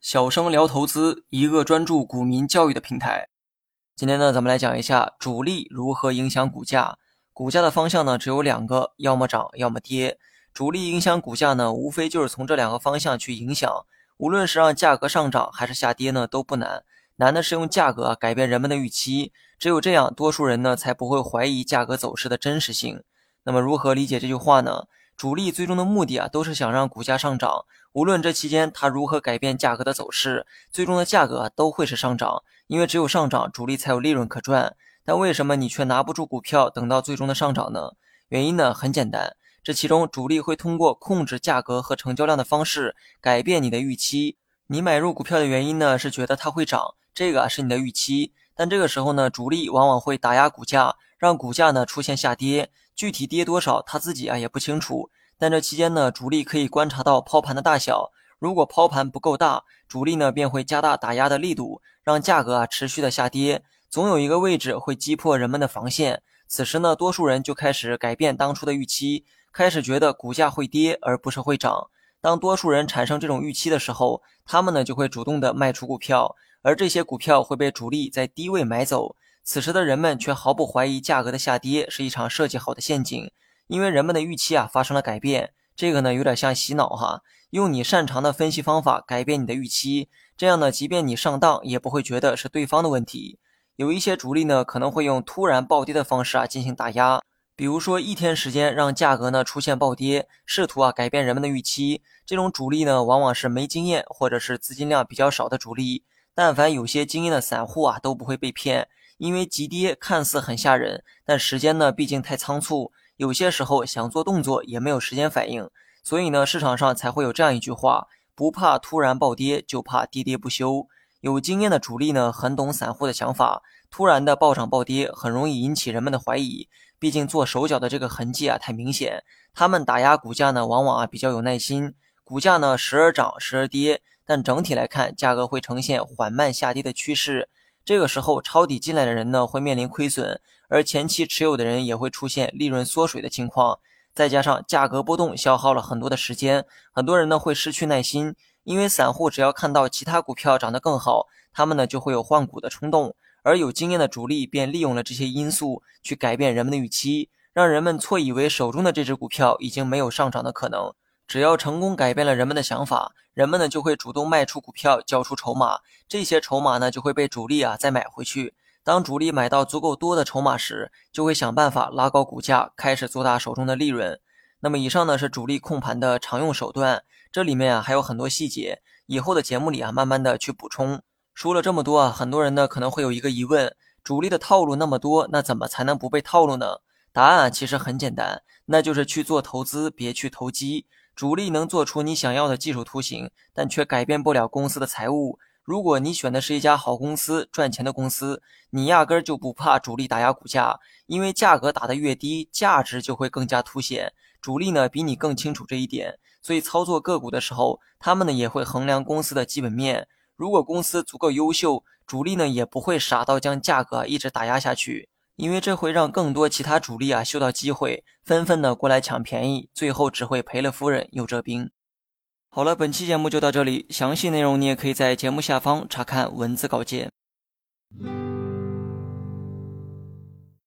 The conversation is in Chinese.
小生聊投资，一个专注股民教育的平台。今天呢，咱们来讲一下主力如何影响股价。股价的方向呢，只有两个，要么涨，要么跌。主力影响股价呢，无非就是从这两个方向去影响。无论是让价格上涨还是下跌呢，都不难。难的是用价格改变人们的预期。只有这样，多数人呢才不会怀疑价格走势的真实性。那么，如何理解这句话呢？主力最终的目的啊，都是想让股价上涨。无论这期间它如何改变价格的走势，最终的价格都会是上涨。因为只有上涨，主力才有利润可赚。但为什么你却拿不住股票，等到最终的上涨呢？原因呢很简单，这其中主力会通过控制价格和成交量的方式改变你的预期。你买入股票的原因呢是觉得它会涨，这个是你的预期。但这个时候呢，主力往往会打压股价，让股价呢出现下跌。具体跌多少，他自己啊也不清楚。但这期间呢，主力可以观察到抛盘的大小。如果抛盘不够大，主力呢便会加大打压的力度，让价格啊持续的下跌。总有一个位置会击破人们的防线。此时呢，多数人就开始改变当初的预期，开始觉得股价会跌而不是会涨。当多数人产生这种预期的时候，他们呢就会主动的卖出股票，而这些股票会被主力在低位买走。此时的人们却毫不怀疑价格的下跌是一场设计好的陷阱，因为人们的预期啊发生了改变。这个呢有点像洗脑哈，用你擅长的分析方法改变你的预期，这样呢即便你上当也不会觉得是对方的问题。有一些主力呢可能会用突然暴跌的方式啊进行打压，比如说一天时间让价格呢出现暴跌，试图啊改变人们的预期。这种主力呢往往是没经验或者是资金量比较少的主力，但凡有些经验的散户啊都不会被骗。因为急跌看似很吓人，但时间呢毕竟太仓促，有些时候想做动作也没有时间反应，所以呢市场上才会有这样一句话：不怕突然暴跌，就怕跌跌不休。有经验的主力呢很懂散户的想法，突然的暴涨暴跌很容易引起人们的怀疑，毕竟做手脚的这个痕迹啊太明显。他们打压股价呢往往啊比较有耐心，股价呢时而涨时而跌，但整体来看价格会呈现缓慢下跌的趋势。这个时候，抄底进来的人呢会面临亏损，而前期持有的人也会出现利润缩水的情况。再加上价格波动消耗了很多的时间，很多人呢会失去耐心，因为散户只要看到其他股票涨得更好，他们呢就会有换股的冲动，而有经验的主力便利用了这些因素去改变人们的预期，让人们错以为手中的这只股票已经没有上涨的可能。只要成功改变了人们的想法，人们呢就会主动卖出股票，交出筹码。这些筹码呢就会被主力啊再买回去。当主力买到足够多的筹码时，就会想办法拉高股价，开始做大手中的利润。那么以上呢是主力控盘的常用手段，这里面啊还有很多细节，以后的节目里啊慢慢的去补充。说了这么多啊，很多人呢可能会有一个疑问：主力的套路那么多，那怎么才能不被套路呢？答案啊其实很简单，那就是去做投资，别去投机。主力能做出你想要的技术图形，但却改变不了公司的财务。如果你选的是一家好公司、赚钱的公司，你压根儿就不怕主力打压股价，因为价格打得越低，价值就会更加凸显。主力呢比你更清楚这一点，所以操作个股的时候，他们呢也会衡量公司的基本面。如果公司足够优秀，主力呢也不会傻到将价格一直打压下去。因为这会让更多其他主力啊嗅到机会，纷纷的过来抢便宜，最后只会赔了夫人又折兵。好了，本期节目就到这里，详细内容你也可以在节目下方查看文字稿件。